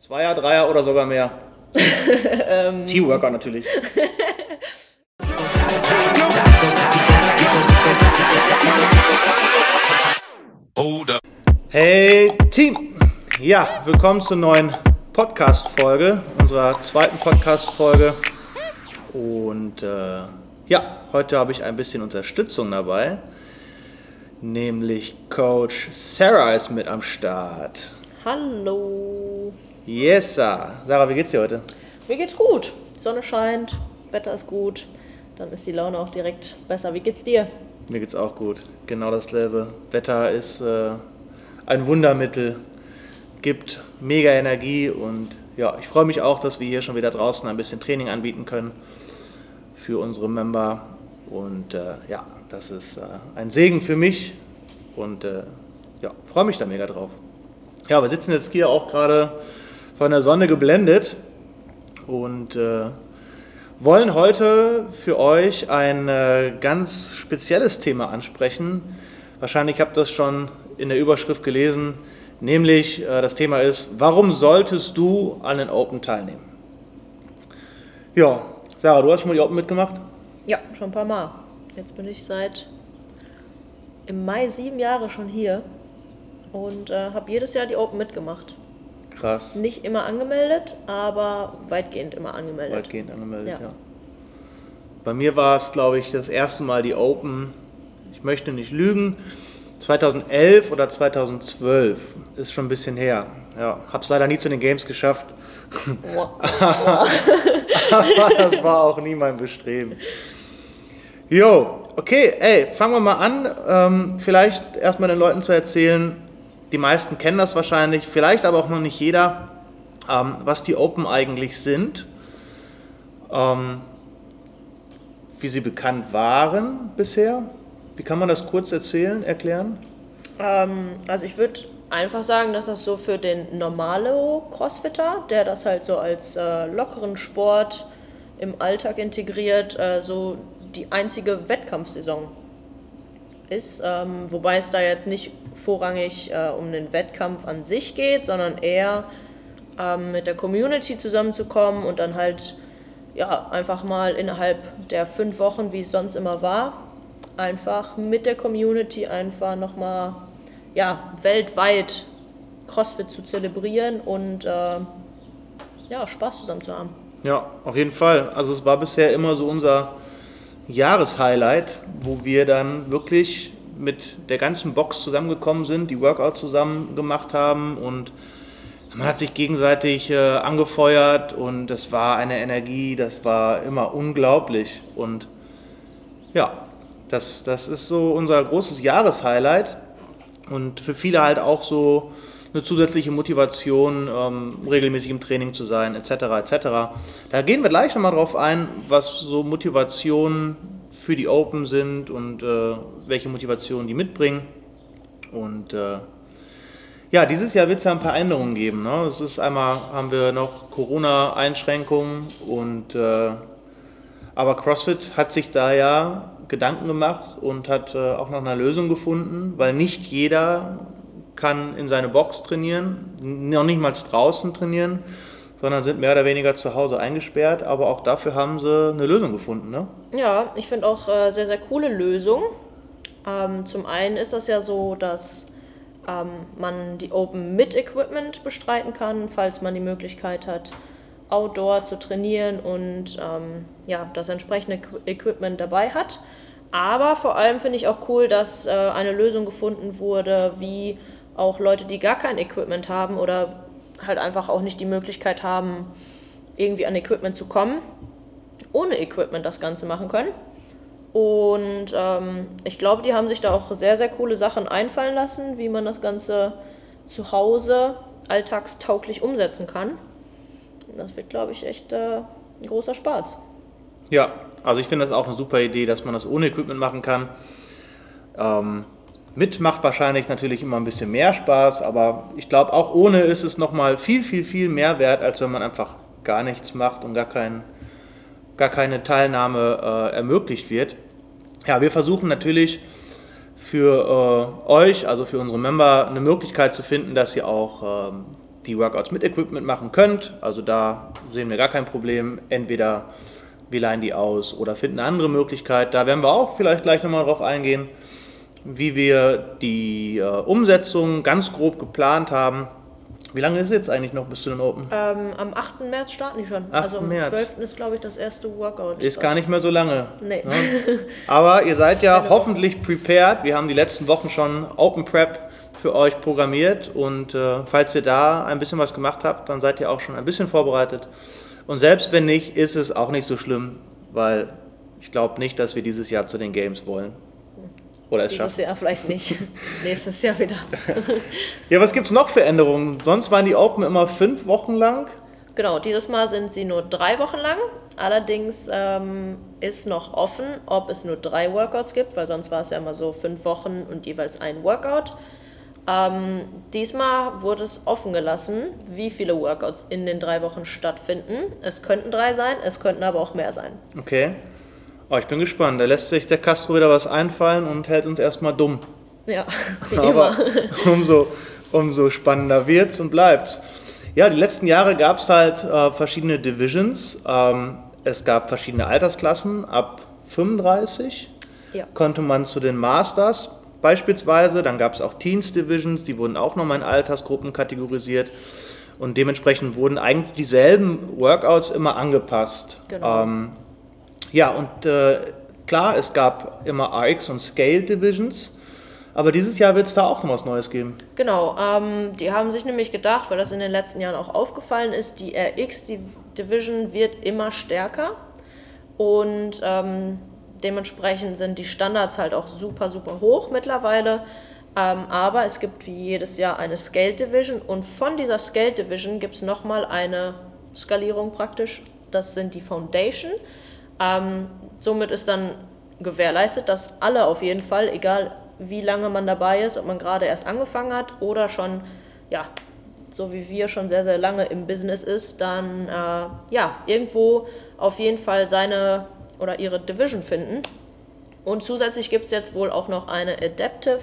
Zweier, Dreier oder sogar mehr? Ähm. Teamworker natürlich. Hey Team! Ja, willkommen zur neuen Podcast-Folge, unserer zweiten Podcast-Folge. Und äh, ja, heute habe ich ein bisschen Unterstützung dabei. Nämlich Coach Sarah ist mit am Start. Hallo. Yes, sir. Sarah, wie geht's dir heute? Mir geht's gut. Sonne scheint, Wetter ist gut. Dann ist die Laune auch direkt besser. Wie geht's dir? Mir geht's auch gut. Genau dasselbe. Wetter ist äh, ein Wundermittel, gibt mega Energie und ja, ich freue mich auch, dass wir hier schon wieder draußen ein bisschen Training anbieten können für unsere Member. Und äh, ja, das ist äh, ein Segen für mich und äh, ja, freue mich da mega drauf. Ja, wir sitzen jetzt hier auch gerade von der Sonne geblendet und äh, wollen heute für euch ein äh, ganz spezielles Thema ansprechen. Wahrscheinlich habt ihr das schon in der Überschrift gelesen, nämlich äh, das Thema ist, warum solltest du an den Open teilnehmen? Ja, Sarah, du hast schon mal die Open mitgemacht? Ja, schon ein paar Mal. Jetzt bin ich seit im Mai sieben Jahre schon hier und äh, habe jedes Jahr die Open mitgemacht. Krass. Nicht immer angemeldet, aber weitgehend immer angemeldet. Weitgehend angemeldet, ja. Ja. Bei mir war es, glaube ich, das erste Mal die Open, ich möchte nicht lügen, 2011 oder 2012. Ist schon ein bisschen her. Ja, hab's leider nie zu den Games geschafft. Boah. Aber das war auch nie mein Bestreben. Jo, okay, ey, fangen wir mal an. Ähm, vielleicht erstmal den Leuten zu erzählen, die meisten kennen das wahrscheinlich, vielleicht aber auch noch nicht jeder, ähm, was die Open eigentlich sind, ähm, wie sie bekannt waren bisher. Wie kann man das kurz erzählen, erklären? Ähm, also ich würde einfach sagen, dass das so für den normale Crossfitter, der das halt so als äh, lockeren Sport im Alltag integriert, äh, so die einzige Wettkampfsaison ist. Ähm, wobei es da jetzt nicht vorrangig äh, um den Wettkampf an sich geht, sondern eher ähm, mit der Community zusammenzukommen und dann halt ja, einfach mal innerhalb der fünf Wochen, wie es sonst immer war, einfach mit der Community einfach nochmal ja, weltweit CrossFit zu zelebrieren und äh, ja, Spaß zusammen zu haben. Ja, auf jeden Fall. Also es war bisher immer so unser Jahreshighlight, wo wir dann wirklich mit der ganzen Box zusammengekommen sind, die Workout zusammen gemacht haben und man hat sich gegenseitig äh, angefeuert und das war eine Energie, das war immer unglaublich und ja, das, das ist so unser großes Jahreshighlight und für viele halt auch so eine zusätzliche Motivation, ähm, regelmäßig im Training zu sein, etc. etc. Da gehen wir gleich nochmal drauf ein, was so Motivationen für die Open sind und äh, welche Motivationen die mitbringen. Und äh, ja, dieses Jahr wird es ja ein paar Änderungen geben. Ne? Es ist einmal haben wir noch Corona-Einschränkungen und äh, aber CrossFit hat sich da ja Gedanken gemacht und hat äh, auch nach einer Lösung gefunden, weil nicht jeder kann in seine Box trainieren, noch nicht mal draußen trainieren, sondern sind mehr oder weniger zu Hause eingesperrt. Aber auch dafür haben sie eine Lösung gefunden. Ne? Ja, ich finde auch äh, sehr, sehr coole Lösung. Ähm, zum einen ist das ja so, dass ähm, man die Open mit Equipment bestreiten kann, falls man die Möglichkeit hat, Outdoor zu trainieren und ähm, ja, das entsprechende Equ- Equipment dabei hat. Aber vor allem finde ich auch cool, dass äh, eine Lösung gefunden wurde, wie auch Leute, die gar kein Equipment haben oder halt einfach auch nicht die Möglichkeit haben, irgendwie an Equipment zu kommen, ohne Equipment das Ganze machen können. Und ähm, ich glaube, die haben sich da auch sehr, sehr coole Sachen einfallen lassen, wie man das Ganze zu Hause alltagstauglich umsetzen kann. Das wird, glaube ich, echt äh, ein großer Spaß. Ja, also ich finde das auch eine super Idee, dass man das ohne Equipment machen kann. Ähm, mit macht wahrscheinlich natürlich immer ein bisschen mehr Spaß, aber ich glaube, auch ohne ist es nochmal viel, viel, viel mehr wert, als wenn man einfach gar nichts macht und gar, kein, gar keine Teilnahme äh, ermöglicht wird. Ja, wir versuchen natürlich für äh, euch, also für unsere Member, eine Möglichkeit zu finden, dass ihr auch ähm, die Workouts mit Equipment machen könnt. Also da sehen wir gar kein Problem. Entweder wir leihen die aus oder finden eine andere Möglichkeit. Da werden wir auch vielleicht gleich nochmal drauf eingehen, wie wir die äh, Umsetzung ganz grob geplant haben. Wie lange ist es jetzt eigentlich noch bis zu den Open? Ähm, am 8. März starten die schon. 8. Also am März. 12. ist, glaube ich, das erste Workout. Ist gar nicht mehr so lange. Nee. Ne? Aber ihr seid ja Woche. hoffentlich prepared. Wir haben die letzten Wochen schon Open Prep für euch programmiert und äh, falls ihr da ein bisschen was gemacht habt, dann seid ihr auch schon ein bisschen vorbereitet. Und selbst wenn nicht, ist es auch nicht so schlimm, weil ich glaube nicht, dass wir dieses Jahr zu den Games wollen. Oder es Dieses schaffen. Jahr vielleicht nicht. Nächstes Jahr wieder. Ja, was gibt es noch für Änderungen? Sonst waren die Open immer fünf Wochen lang. Genau, dieses Mal sind sie nur drei Wochen lang. Allerdings ähm, ist noch offen, ob es nur drei Workouts gibt, weil sonst war es ja immer so fünf Wochen und jeweils ein Workout. Ähm, diesmal wurde es offen gelassen, wie viele Workouts in den drei Wochen stattfinden. Es könnten drei sein, es könnten aber auch mehr sein. Okay. Oh, ich bin gespannt. Da lässt sich der Castro wieder was einfallen und hält uns erstmal dumm. Ja, wie Aber immer. umso, umso spannender wird's und bleibt's. Ja, die letzten Jahre gab es halt äh, verschiedene Divisions. Ähm, es gab verschiedene Altersklassen. Ab 35 Ja. konnte man zu den Masters beispielsweise. Dann gab es auch Teens Divisions, die wurden auch nochmal in Altersgruppen kategorisiert. Und dementsprechend wurden eigentlich dieselben Workouts immer angepasst. Genau. Ähm, ja, und äh, klar, es gab immer RX und Scale Divisions. Aber dieses Jahr wird es da auch noch was Neues geben. Genau, ähm, die haben sich nämlich gedacht, weil das in den letzten Jahren auch aufgefallen ist, die RX die Division wird immer stärker und ähm, dementsprechend sind die Standards halt auch super, super hoch mittlerweile. Ähm, aber es gibt wie jedes Jahr eine Scale Division und von dieser Scale Division gibt es nochmal eine Skalierung praktisch. Das sind die Foundation. Ähm, somit ist dann gewährleistet, dass alle auf jeden Fall, egal wie lange man dabei ist, ob man gerade erst angefangen hat oder schon, ja, so wie wir schon sehr, sehr lange im Business ist, dann äh, ja, irgendwo auf jeden Fall seine oder ihre Division finden. Und zusätzlich gibt es jetzt wohl auch noch eine Adaptive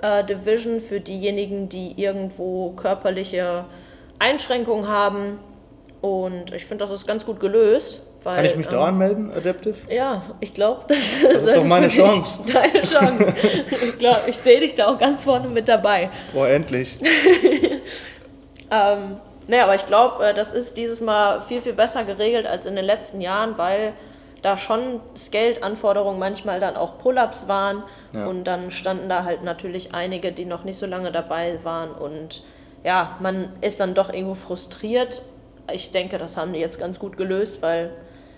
äh, Division für diejenigen, die irgendwo körperliche Einschränkungen haben. Und ich finde, das ist ganz gut gelöst. Weil, Kann ich mich ähm, da anmelden, Adaptive? ja, ich glaube, das, ist doch meine Chance. Deine Chance. Ich glaube, ich sehe dich da auch ganz vorne mit dabei. Boah, endlich. Ähm, naja, aber ich glaube, äh, das ist dieses Mal viel, viel besser geregelt als in den letzten Jahren, weil da schon Scaled-Anforderungen manchmal dann auch Pull-ups waren Ja. und dann standen da halt natürlich einige, die noch nicht so lange dabei waren und ja, man ist dann doch irgendwo frustriert. Ich denke, das haben die jetzt ganz gut gelöst, weil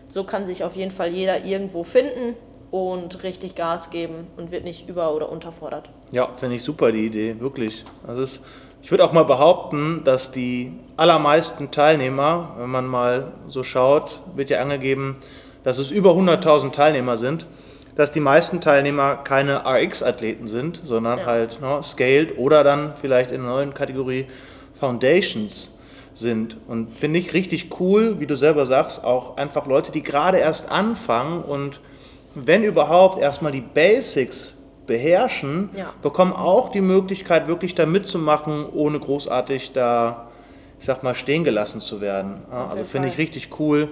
so kann sich auf jeden Fall jeder irgendwo finden und richtig Gas geben und wird nicht über- oder unterfordert. Ja, finde ich super die Idee, wirklich. Also es, ich würde auch mal behaupten, dass die allermeisten Teilnehmer, wenn man mal so schaut, wird ja angegeben, dass es über 100.000 Teilnehmer sind, dass die meisten Teilnehmer keine RX-Athleten sind, sondern Ja. halt ne, Scaled oder dann vielleicht in der neuen Kategorie Foundations sind. Und finde ich richtig cool, wie du selber sagst, auch einfach Leute, die gerade erst anfangen und wenn überhaupt erstmal die Basics beherrschen, Ja. bekommen auch die Möglichkeit, wirklich da mitzumachen, ohne großartig da, ich sag mal, stehen gelassen zu werden. Ja, also finde ich richtig cool,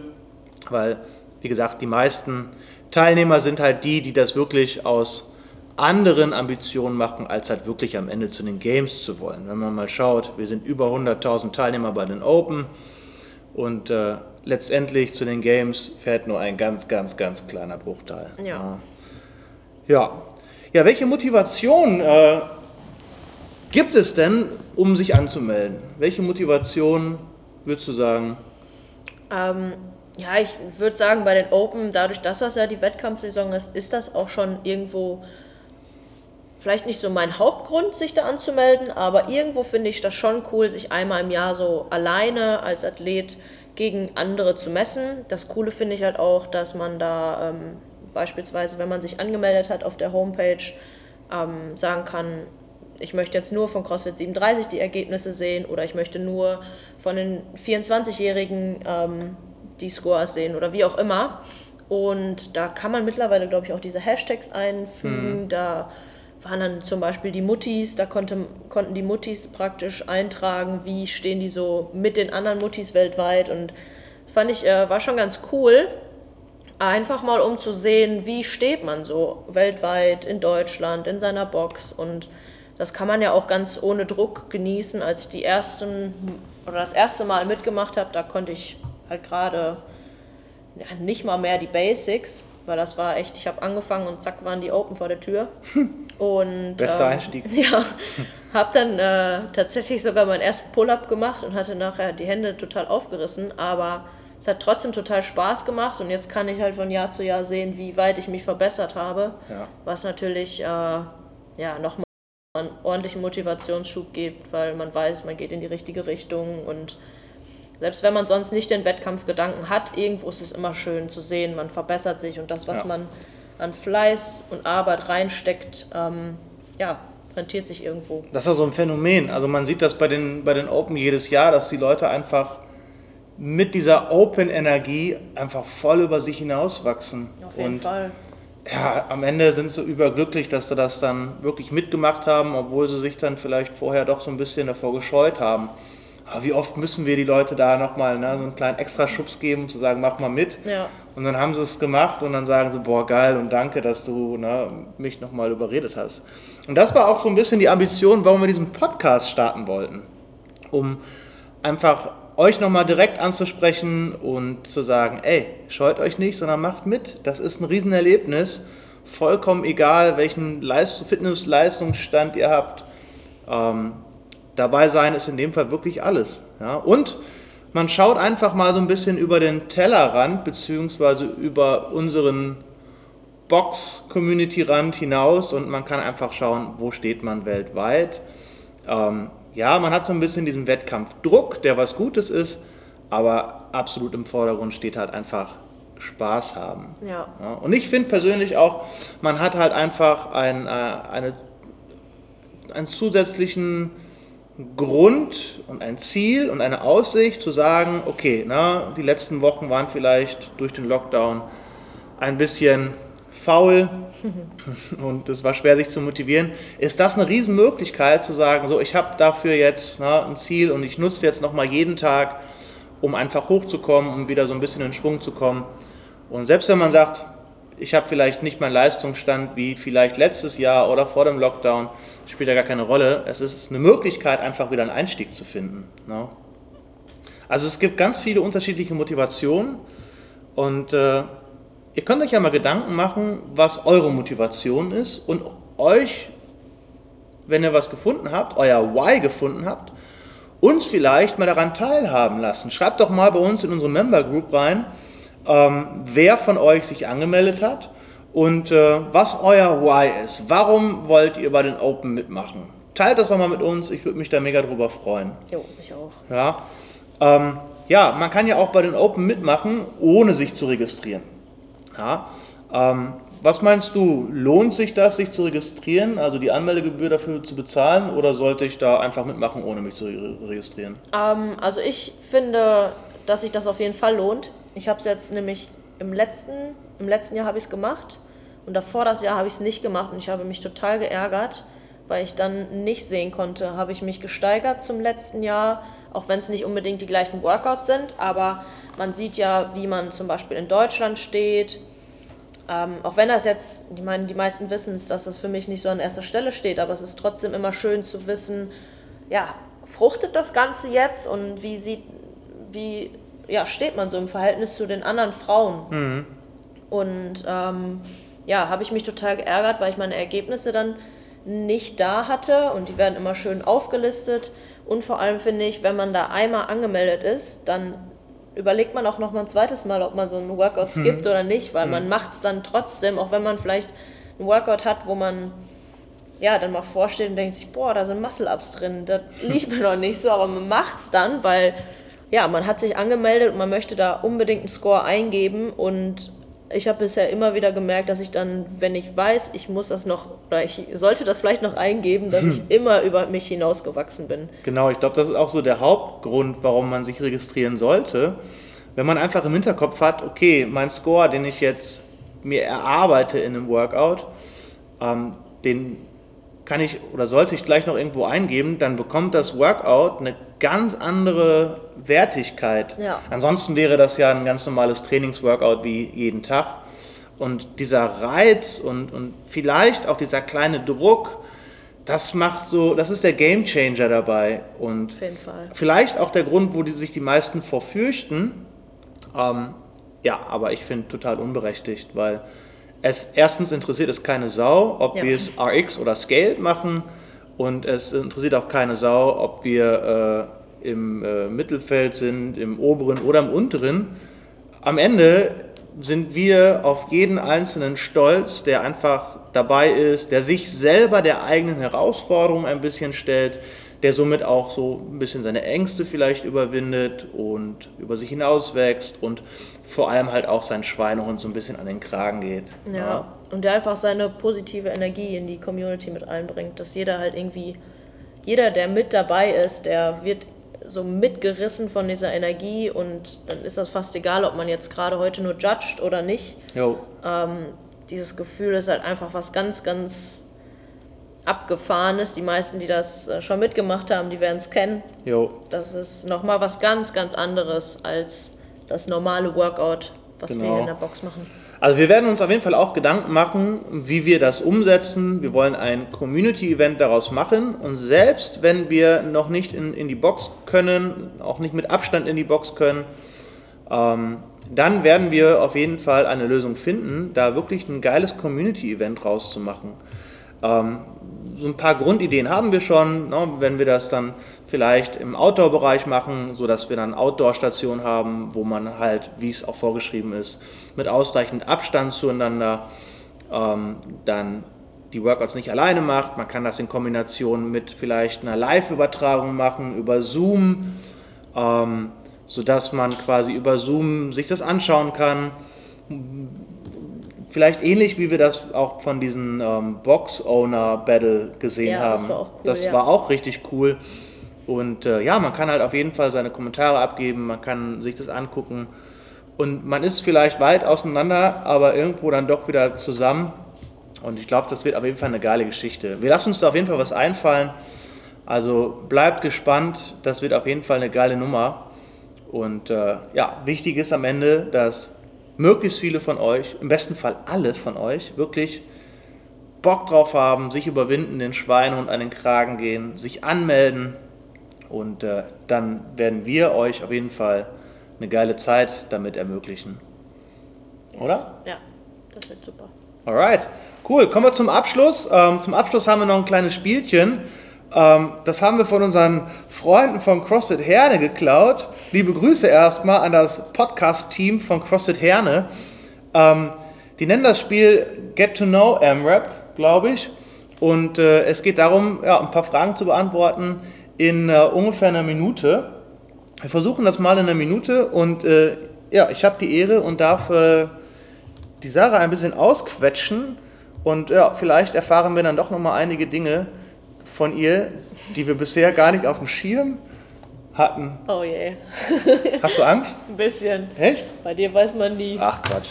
weil, wie gesagt, die meisten Teilnehmer sind halt die, die das wirklich aus anderen Ambitionen machen, als halt wirklich am Ende zu den Games zu wollen. Wenn man mal schaut, wir sind über 100.000 Teilnehmer bei den Open und äh, letztendlich zu den Games fährt nur ein ganz, ganz, ganz kleiner Bruchteil. Ja. Ja, ja welche Motivation äh, gibt es denn, um sich anzumelden? Welche Motivation würdest du sagen? Ähm, ja, ich würde sagen, bei den Open, dadurch, dass das ja die Wettkampfsaison ist, ist das auch schon irgendwo vielleicht nicht so mein Hauptgrund, sich da anzumelden, aber irgendwo finde ich das schon cool, sich einmal im Jahr so alleine als Athlet gegen andere zu messen. Das Coole finde ich halt auch, dass man da ähm, beispielsweise, wenn man sich angemeldet hat auf der Homepage, ähm, sagen kann, ich möchte jetzt nur von CrossFit 37 die Ergebnisse sehen oder ich möchte nur von den 24-Jährigen ähm, die Scores sehen oder wie auch immer. Und da kann man mittlerweile, glaube ich, auch diese Hashtags einfügen. Da waren dann zum Beispiel die Muttis, da konnte, konnten die Muttis praktisch eintragen, wie stehen die so mit den anderen Muttis weltweit und fand ich, äh, war schon ganz cool. Einfach mal um zu sehen, wie steht man so weltweit, in Deutschland, in seiner Box und das kann man ja auch ganz ohne Druck genießen. Als ich die ersten oder das erste Mal mitgemacht habe, da konnte ich halt gerade ja, nicht mal mehr die Basics, weil das war echt, ich habe angefangen und zack waren die Open vor der Tür. Und, Bester ähm, Einstieg. Ja, habe dann äh, tatsächlich sogar meinen ersten Pull-up gemacht und hatte nachher die Hände total aufgerissen, aber es hat trotzdem total Spaß gemacht und jetzt kann ich halt von Jahr zu Jahr sehen, wie weit ich mich verbessert habe, Ja. was natürlich äh, ja, nochmal einen ordentlichen Motivationsschub gibt, weil man weiß, man geht in die richtige Richtung und selbst wenn man sonst nicht den Wettkampfgedanken hat, irgendwo ist es immer schön zu sehen, man verbessert sich und das, was Ja. man an Fleiß und Arbeit reinsteckt, ähm, ja, rentiert sich irgendwo. Das ist ja so ein Phänomen. Also man sieht das bei den, bei den Open jedes Jahr, dass die Leute einfach mit dieser Open-Energie einfach voll über sich hinauswachsen. Auf jeden Und Fall. ja, am Ende sind sie überglücklich, dass sie das dann wirklich mitgemacht haben, obwohl sie sich dann vielleicht vorher doch so ein bisschen davor gescheut haben. Aber wie oft müssen wir die Leute da nochmal ne, so einen kleinen Extra-Schubs geben, um zu sagen, mach mal mit. Ja. Und dann haben sie es gemacht und dann sagen sie, boah, geil und danke, dass du ne, mich nochmal überredet hast. Und das war auch so ein bisschen die Ambition, warum wir diesen Podcast starten wollten. Um einfach euch nochmal direkt anzusprechen und zu sagen, ey, scheut euch nicht, sondern macht mit. Das ist ein Riesenerlebnis. Vollkommen egal, welchen Leist Fitness-Leistungsstand ihr habt. Ähm, dabei sein ist in dem Fall wirklich alles. Ja? Und man schaut einfach mal so ein bisschen über den Tellerrand, beziehungsweise über unseren Box-Community-Rand hinaus und man kann einfach schauen, wo steht man weltweit. Ähm, ja, man hat so ein bisschen diesen Wettkampfdruck, der was Gutes ist, aber absolut im Vordergrund steht halt einfach Spaß haben. Ja. Ja, und ich finde persönlich auch, man hat halt einfach ein, äh, eine, einen zusätzlichen Grund und ein Ziel und eine Aussicht zu sagen, okay, na, die letzten Wochen waren vielleicht durch den Lockdown ein bisschen faul und es war schwer sich zu motivieren, ist das eine Riesenmöglichkeit zu sagen, so ich habe dafür jetzt na, ein Ziel und ich nutze jetzt nochmal jeden Tag, um einfach hochzukommen, um wieder so ein bisschen in Schwung zu kommen. Und selbst wenn man sagt, ich habe vielleicht nicht meinen Leistungsstand wie vielleicht letztes Jahr oder vor dem Lockdown, spielt ja gar keine Rolle. Es ist eine Möglichkeit, einfach wieder einen Einstieg zu finden. Ne? Also es gibt ganz viele unterschiedliche Motivationen und äh, ihr könnt euch ja mal Gedanken machen, was eure Motivation ist und euch, wenn ihr was gefunden habt, euer Why gefunden habt, uns vielleicht mal daran teilhaben lassen. Schreibt doch mal bei uns in unsere Member Group rein, ähm, wer von euch sich angemeldet hat und äh, was euer Why ist. Warum wollt ihr bei den Open mitmachen? Teilt das doch mal mit uns, ich würde mich da mega drüber freuen. Jo, ich auch. Ja, ähm, ja, man kann ja auch bei den Open mitmachen, ohne sich zu registrieren. Ja, ähm, was meinst du, lohnt sich das, sich zu registrieren, also die Anmeldegebühr dafür zu bezahlen, oder sollte ich da einfach mitmachen, ohne mich zu re- registrieren? Ähm, also ich finde, dass sich das auf jeden Fall lohnt. Ich habe es jetzt nämlich im letzten, im letzten Jahr habe ich es gemacht und davor das Jahr habe ich es nicht gemacht und ich habe mich total geärgert, weil ich dann nicht sehen konnte, habe ich mich gesteigert zum letzten Jahr, auch wenn es nicht unbedingt die gleichen Workouts sind, aber man sieht ja, wie man zum Beispiel in Deutschland steht, ähm, auch wenn das jetzt, ich meine, die meisten wissen es, dass das für mich nicht so an erster Stelle steht, aber es ist trotzdem immer schön zu wissen, ja, fruchtet das Ganze jetzt und wie sieht, wie ja, steht man so im Verhältnis zu den anderen Frauen? Und ähm, ja, habe ich mich total geärgert, weil ich meine Ergebnisse dann nicht da hatte. Und die werden immer schön aufgelistet. Und vor allem finde ich, wenn man da einmal angemeldet ist, dann überlegt man auch noch mal ein zweites Mal, ob man so einen Workout skippt oder nicht, weil man macht es dann trotzdem, auch wenn man vielleicht einen Workout hat, wo man ja dann mal vorsteht und denkt sich, boah, da sind Muscle-Ups drin, das liegt mir noch nicht so, aber man macht es dann, weil ja, man hat sich angemeldet und man möchte da unbedingt einen Score eingeben und ich habe bisher immer wieder gemerkt, dass ich dann, wenn ich weiß, ich muss das noch, oder ich sollte das vielleicht noch eingeben, dass ich immer über mich hinausgewachsen bin. Genau, ich glaube, das ist auch so der Hauptgrund, warum man sich registrieren sollte. Wenn man einfach im Hinterkopf hat, okay, mein Score, den ich jetzt mir erarbeite in einem Workout, ähm, den kann ich oder sollte ich gleich noch irgendwo eingeben, dann bekommt das Workout eine ganz andere Wertigkeit. Ja. Ansonsten wäre das ja ein ganz normales Trainingsworkout wie jeden Tag. Und dieser Reiz und, und vielleicht auch dieser kleine Druck, das macht so, das ist der Game Changer dabei. Und Auf jeden Fall. vielleicht auch der Grund, wo die sich die meisten vorfürchten. Ähm, ja, aber ich finde total unberechtigt, weil es erstens interessiert es keine Sau, ob Ja. wir es RX oder Scaled machen und es interessiert auch keine Sau, ob wir äh, im äh, Mittelfeld sind, im oberen oder im unteren. Am Ende sind wir auf jeden Einzelnen stolz, der einfach dabei ist, der sich selber der eigenen Herausforderung ein bisschen stellt, der somit auch so ein bisschen seine Ängste vielleicht überwindet und über sich hinauswächst und vor allem halt auch sein Schweinehund so ein bisschen an den Kragen geht. Ja. Und der einfach seine positive Energie in die Community mit einbringt, dass jeder halt irgendwie, jeder, der mit dabei ist, der wird so mitgerissen von dieser Energie und dann ist das fast egal, ob man jetzt gerade heute nur judgt oder nicht. Jo, Dieses Gefühl ist halt einfach was ganz, ganz abgefahrenes. Die meisten, die das äh, schon mitgemacht haben, die werden es kennen. jo, Das ist nochmal was ganz, ganz anderes als das normale Workout, was wir Genau. hier in der Box machen. Also wir werden uns auf jeden Fall auch Gedanken machen, wie wir das umsetzen. Wir wollen ein Community-Event daraus machen und selbst wenn wir noch nicht in, in die Box können, auch nicht mit Abstand in die Box können, ähm, dann werden wir auf jeden Fall eine Lösung finden, da wirklich ein geiles Community-Event rauszumachen. Ähm, so ein paar Grundideen haben wir schon, ne, wenn wir das dann vielleicht im Outdoor-Bereich machen, sodass wir dann Outdoor-Stationen haben, wo man halt, wie es auch vorgeschrieben ist, mit ausreichend Abstand zueinander ähm, dann die Workouts nicht alleine macht. Man kann das in Kombination mit vielleicht einer Live-Übertragung machen über Zoom, ähm, sodass man quasi über Zoom sich das anschauen kann. Vielleicht ähnlich wie wir das auch von diesen ähm, Box-Owner-Battle gesehen Ja, haben. das war auch cool, Das ja. war auch richtig cool. Und äh, ja, man kann halt auf jeden Fall seine Kommentare abgeben, man kann sich das angucken. Und man ist vielleicht weit auseinander, aber irgendwo dann doch wieder zusammen. Und ich glaube, das wird auf jeden Fall eine geile Geschichte. Wir lassen uns da auf jeden Fall was einfallen. Also bleibt gespannt, das wird auf jeden Fall eine geile Nummer. Und äh, ja, wichtig ist am Ende, dass möglichst viele von euch, im besten Fall alle von euch, wirklich Bock drauf haben, sich überwinden, den Schweinehund an den Kragen gehen, sich anmelden. Und äh, dann werden wir euch auf jeden Fall eine geile Zeit damit ermöglichen. Oder? Ja, das wird super. Alright, cool. Kommen wir zum Abschluss. Ähm, zum Abschluss haben wir noch ein kleines Spielchen. Ähm, das haben wir von unseren Freunden von CrossFit Herne geklaut. Liebe Grüße erstmal an das Podcast-Team von CrossFit Herne. Ähm, die nennen das Spiel Get to Know AMRAP, glaube ich. Und äh, es geht darum, ja, ein paar Fragen zu beantworten in äh, ungefähr einer Minute. Wir versuchen das mal in einer Minute und äh, ja, ich habe die Ehre und darf die Sarah ein bisschen ausquetschen und ja, vielleicht erfahren wir dann doch noch mal einige Dinge von ihr, die wir bisher gar nicht auf dem Schirm hatten. Oh je, Hast du Angst? ein bisschen. Echt? Bei dir weiß man nie. Ach Quatsch.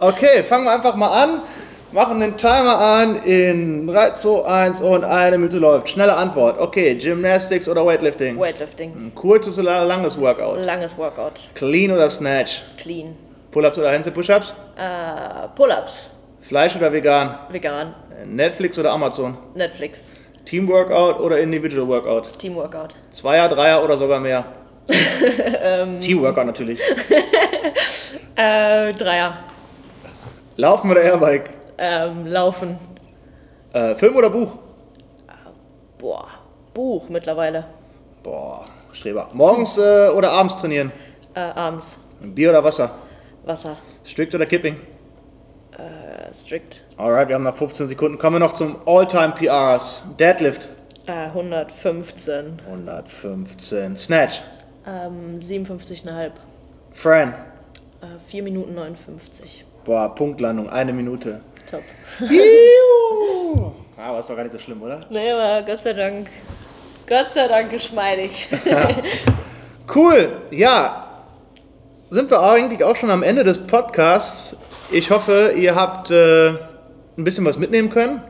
Okay, fangen wir einfach mal an. Machen den Timer an in 3, 2, 1 und eine Minute läuft. Schnelle Antwort. Okay, Gymnastics oder Weightlifting? Weightlifting. Ein kurzes oder langes Workout? Langes Workout. Clean oder Snatch? Clean. Pull-ups oder Handstand-Push-ups? Äh, Pull-ups. Fleisch oder vegan? Vegan. Netflix oder Amazon? Netflix. Team-Workout oder Individual Workout? Teamworkout. Zweier, Dreier oder sogar mehr? Ähm. Teamworkout natürlich. Äh, Dreier. Laufen oder Airbike? Ähm, Laufen. Äh, Film oder Buch? Boah. Buch mittlerweile. Boah, Streber. Morgens äh, oder abends trainieren? Äh, abends. Bier oder Wasser? Wasser. Strict oder Kipping? Strict. Alright, wir haben noch 15 Sekunden. Kommen wir noch zum All-Time PRs. Deadlift. Äh, 115. 115. Snatch. Ähm, 57,5. Fran. Äh, 4 Minuten 59. Boah, Punktlandung, eine Minute. Top. Ah, aber ist doch gar nicht so schlimm, oder? Nee, aber Gott sei Dank. Gott sei Dank geschmeidig. Cool, ja. Sind wir eigentlich auch schon am Ende des Podcasts. Ich hoffe, ihr habt äh, ein bisschen was mitnehmen können.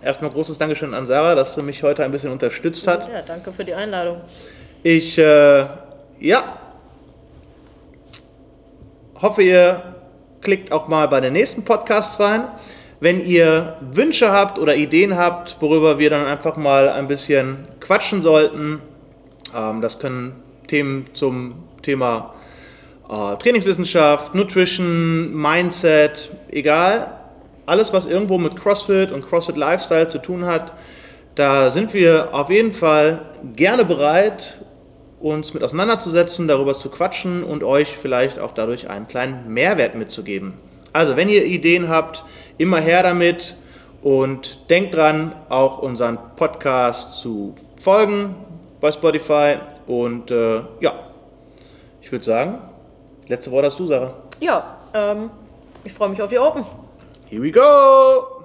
erstmal großes Dankeschön an Sarah, dass sie mich heute ein bisschen unterstützt hat. Ja, danke für die Einladung. Ich, äh, ja, hoffe, ihr klickt auch mal bei den nächsten Podcasts rein. Wenn ihr Wünsche habt oder Ideen habt, worüber wir dann einfach mal ein bisschen quatschen sollten, ähm, das können Themen zum Thema äh, Trainingswissenschaft, Nutrition, Mindset, egal. Alles, was irgendwo mit CrossFit und CrossFit Lifestyle zu tun hat, da sind wir auf jeden Fall gerne bereit, uns mit auseinanderzusetzen, darüber zu quatschen und euch vielleicht auch dadurch einen kleinen Mehrwert mitzugeben. Also, wenn ihr Ideen habt, immer her damit und denkt dran, auch unseren Podcast zu folgen bei Spotify. Und äh, ja, ich würde sagen, letzte Wort hast du, Sarah. Ja, ähm, ich freue mich auf die Open. Here we go!